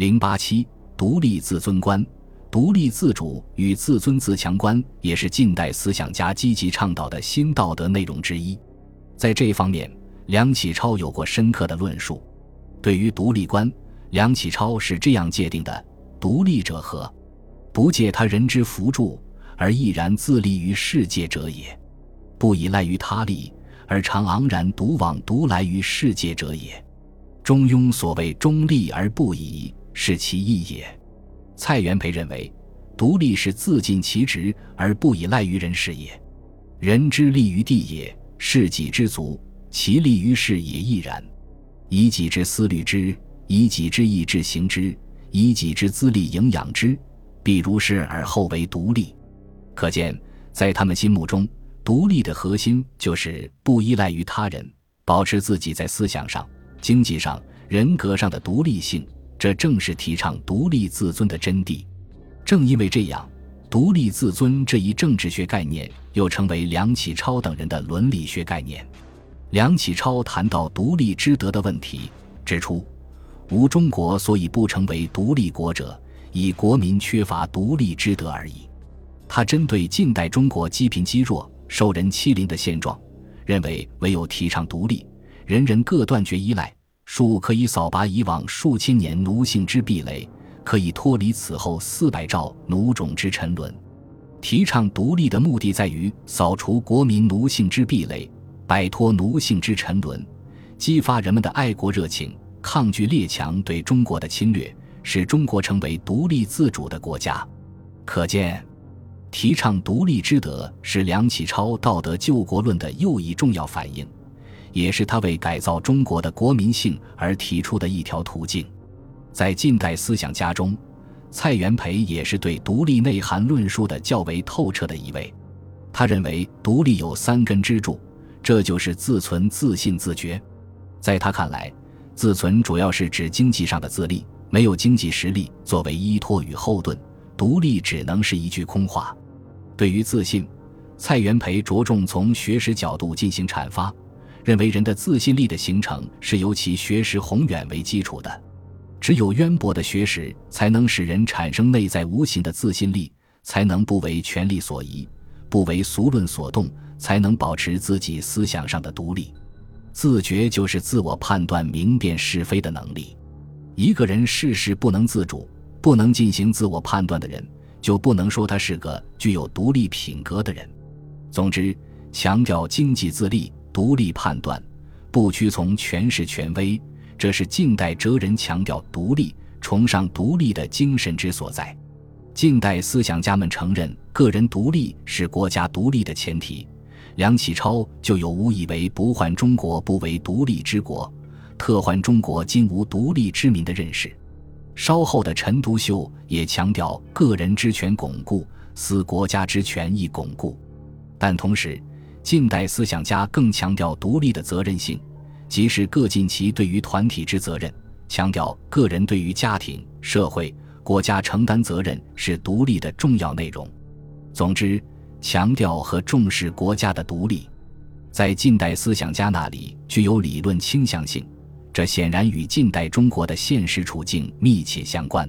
零八七，独立自尊观，独立自主与自尊自强观也是近代思想家积极倡导的新道德内容之一。在这方面，梁启超有过深刻的论述。对于独立观，梁启超是这样界定的：独立者何？不借他人之扶助，而毅然自立于世界者也；不依赖于他力，而常昂然独往独来于世界者也。中庸所谓中立而不移，是其意也。蔡元培认为，独立是自尽其职而不依赖于人事也。人之立于地也，是己之足；其立于世也亦然。以己之思虑之，以己之意志行之，以己之资力营养之，必如是而后为独立。可见，在他们心目中，独立的核心就是不依赖于他人，保持自己在思想上。经济上、人格上的独立性，这正是提倡独立自尊的真谛。正因为这样，独立自尊这一政治学概念又成为梁启超等人的伦理学概念。梁启超谈到独立之德的问题，指出：吾中国所以不成为独立国者，以国民缺乏独立之德而已。他针对近代中国积贫积弱、受人欺凌的现状，认为唯有提倡独立。人人各断绝依赖，树可以扫拔以往数千年奴性之壁垒，可以脱离此后四百兆奴种之沉沦。提倡独立的目的在于扫除国民奴性之壁垒，摆脱奴性之沉沦，激发人们的爱国热情，抗拒列强对中国的侵略，使中国成为独立自主的国家。可见，提倡独立之德是梁启超道德救国论的又一重要反应。也是他为改造中国的国民性而提出的一条途径。在近代思想家中，蔡元培也是对独立内涵论述的较为透彻的一位。他认为独立有三根支柱，这就是自存、自信、自觉。在他看来，自存主要是指经济上的自立，没有经济实力作为依托与后盾，独立只能是一句空话。对于自信，蔡元培着重从学识角度进行阐发。认为人的自信力的形成是由其学识宏远为基础的，只有渊博的学识才能使人产生内在无形的自信力，才能不为权力所移，不为俗论所动，才能保持自己思想上的独立。自觉就是自我判断、明辨是非的能力。一个人事事不能自主，不能进行自我判断的人，就不能说他是个具有独立品格的人。总之，强调经济自立。独立判断，不屈从权势权威，这是近代哲人强调独立、崇尚独立的精神之所在。近代思想家们承认个人独立是国家独立的前提。梁启超就有“无以为不患中国不为独立之国，特患中国今无独立之民”的认识。稍后的陈独秀也强调个人之权巩固，思国家之权益巩固，但同时。近代思想家更强调独立的责任性，即是各尽其对于团体之责任，强调个人对于家庭、社会、国家承担责任是独立的重要内容。总之，强调和重视国家的独立，在近代思想家那里具有理论倾向性，这显然与近代中国的现实处境密切相关。